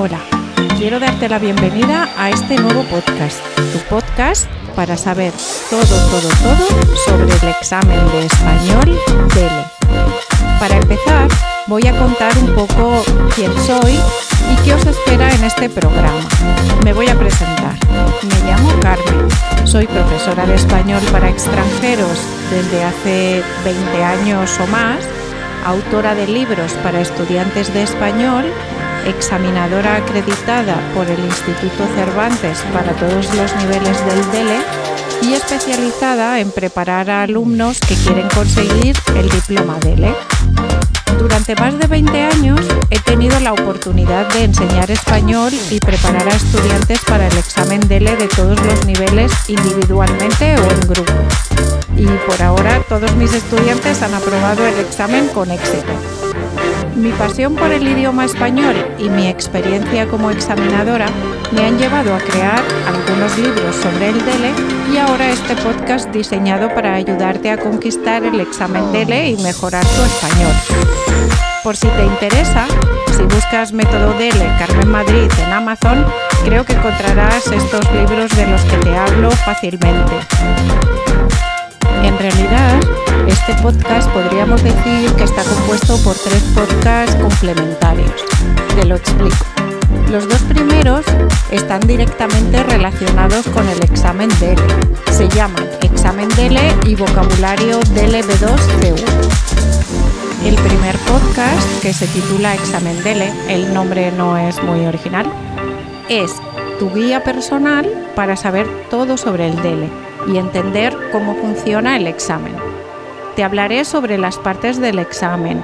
Hola, quiero darte la bienvenida a este nuevo podcast, tu podcast para saber todo, todo, todo sobre el examen de español DELE. Para empezar, voy a contar un poco quién soy y qué os espera en este programa. Me voy a presentar. Me llamo Carmen. Soy profesora de español para extranjeros desde hace 20 años o más, autora de libros para estudiantes de español examinadora acreditada por el Instituto Cervantes para todos los niveles del DELE y especializada en preparar a alumnos que quieren conseguir el diploma DELE. Durante más de 20 años he tenido la oportunidad de enseñar español y preparar a estudiantes para el examen DELE de todos los niveles individualmente o en grupo. Y por ahora todos mis estudiantes han aprobado el examen con éxito. Mi pasión por el idioma español y mi experiencia como examinadora me han llevado a crear algunos libros sobre el DELE y ahora este podcast diseñado para ayudarte a conquistar el examen DELE y mejorar tu español. Por si te interesa, si buscas método DELE Carmen Madrid en Amazon, creo que encontrarás estos libros de los que te hablo fácilmente. En realidad, este podcast podríamos decir que está compuesto por tres podcasts complementarios. Te lo explico. Los dos primeros están directamente relacionados con el examen DELE. Se llaman Examen DELE y Vocabulario DELE B2 C1. El primer podcast, que se titula Examen DELE, el nombre no es muy original, es tu guía personal para saber todo sobre el DELE y entender cómo funciona el examen. Te hablaré sobre las partes del examen,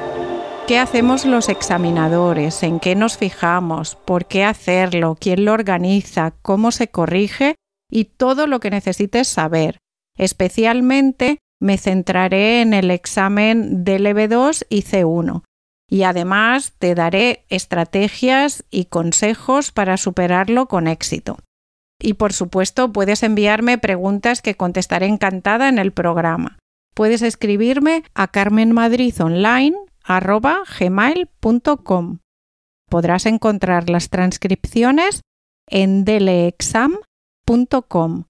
qué hacemos los examinadores, en qué nos fijamos, por qué hacerlo, quién lo organiza, cómo se corrige y todo lo que necesites saber. Especialmente me centraré en el examen del EB2 y C1 y además te daré estrategias y consejos para superarlo con éxito. Y por supuesto puedes enviarme preguntas que contestaré encantada en el programa. Puedes escribirme a carmenmadridonline.gmail.com. Podrás encontrar las transcripciones en deleexam.com.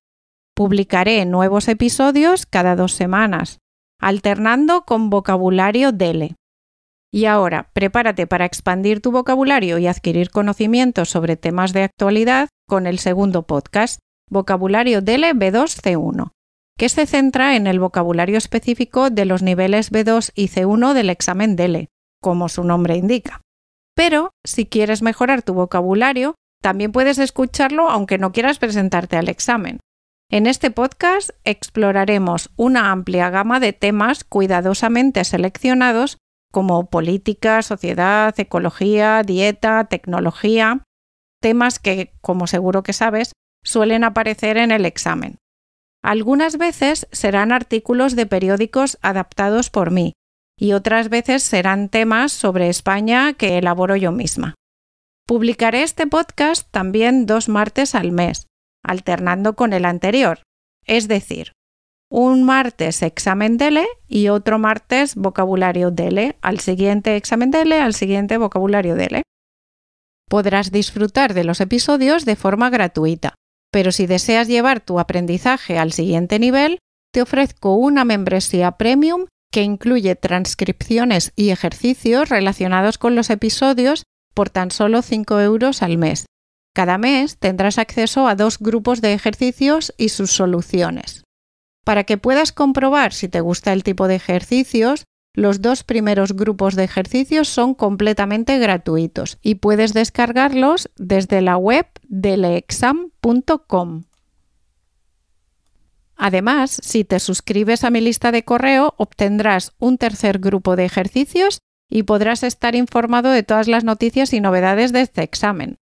Publicaré nuevos episodios cada dos semanas, alternando con vocabulario DELE. Y ahora, prepárate para expandir tu vocabulario y adquirir conocimientos sobre temas de actualidad con el segundo podcast, Vocabulario DELE B2C1, que se centra en el vocabulario específico de los niveles B2 y C1 del examen DELE, como su nombre indica. Pero, si quieres mejorar tu vocabulario, también puedes escucharlo aunque no quieras presentarte al examen. En este podcast exploraremos una amplia gama de temas cuidadosamente seleccionados como política, sociedad, ecología, dieta, tecnología, temas que, como seguro que sabes, suelen aparecer en el examen. Algunas veces serán artículos de periódicos adaptados por mí y otras veces serán temas sobre España que elaboro yo misma. Publicaré este podcast también dos martes al mes, alternando con el anterior, es decir, un martes examen DELE y otro martes vocabulario DELE, al siguiente examen DELE, al siguiente vocabulario DELE. Podrás disfrutar de los episodios de forma gratuita, pero si deseas llevar tu aprendizaje al siguiente nivel, te ofrezco una membresía premium que incluye transcripciones y ejercicios relacionados con los episodios por tan solo 5 euros al mes. Cada mes tendrás acceso a dos grupos de ejercicios y sus soluciones. Para que puedas comprobar si te gusta el tipo de ejercicios, los dos primeros grupos de ejercicios son completamente gratuitos y puedes descargarlos desde la web de leexam.com. Además, si te suscribes a mi lista de correo, obtendrás un tercer grupo de ejercicios y podrás estar informado de todas las noticias y novedades de este examen.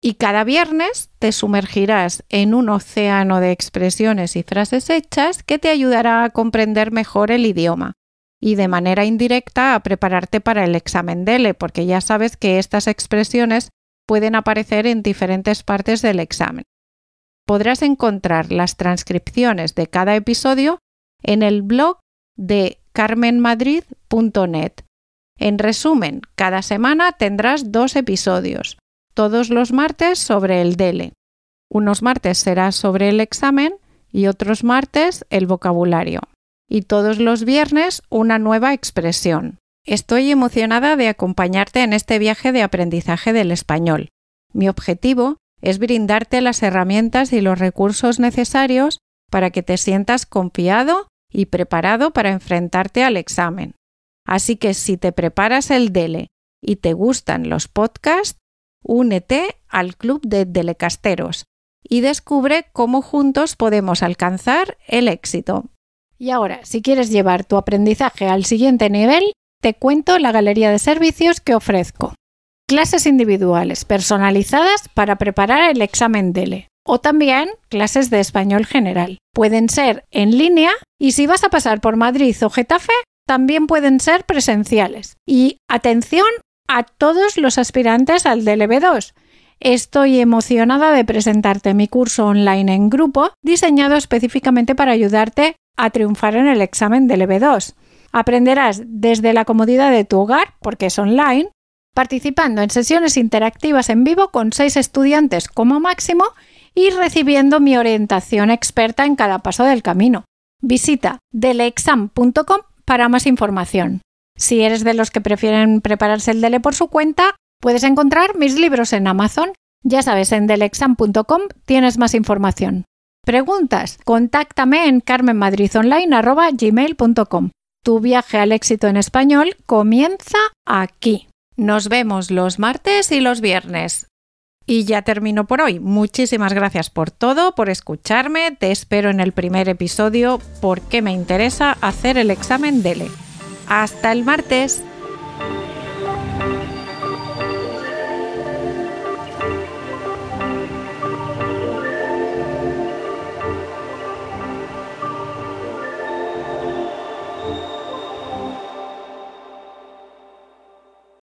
Y cada viernes te sumergirás en un océano de expresiones y frases hechas que te ayudará a comprender mejor el idioma y de manera indirecta a prepararte para el examen DELE, porque ya sabes que estas expresiones pueden aparecer en diferentes partes del examen. Podrás encontrar las transcripciones de cada episodio en el blog de carmenmadrid.net. En resumen, cada semana tendrás dos episodios todos los martes sobre el DELE. Unos martes será sobre el examen y otros martes el vocabulario. Y todos los viernes una nueva expresión. Estoy emocionada de acompañarte en este viaje de aprendizaje del español. Mi objetivo es brindarte las herramientas y los recursos necesarios para que te sientas confiado y preparado para enfrentarte al examen. Así que si te preparas el DELE y te gustan los podcasts, únete al club de Delecasteros y descubre cómo juntos podemos alcanzar el éxito. Y ahora, si quieres llevar tu aprendizaje al siguiente nivel, te cuento la galería de servicios que ofrezco. Clases individuales personalizadas para preparar el examen DELE o también clases de español general. Pueden ser en línea y si vas a pasar por Madrid o Getafe, también pueden ser presenciales. Y atención a todos los aspirantes al DLB2. Estoy emocionada de presentarte mi curso online en grupo diseñado específicamente para ayudarte a triunfar en el examen DLB2. Aprenderás desde la comodidad de tu hogar, porque es online, participando en sesiones interactivas en vivo con seis estudiantes como máximo y recibiendo mi orientación experta en cada paso del camino. Visita delexam.com para más información. Si eres de los que prefieren prepararse el DELE por su cuenta, puedes encontrar mis libros en Amazon. Ya sabes, en delexam.com tienes más información. ¿Preguntas? Contáctame en carmenmadridonline.gmail.com. Tu viaje al éxito en español comienza aquí. Nos vemos los martes y los viernes. Y ya termino por hoy. Muchísimas gracias por todo, por escucharme. Te espero en el primer episodio porque me interesa hacer el examen DELE. Hasta el martes.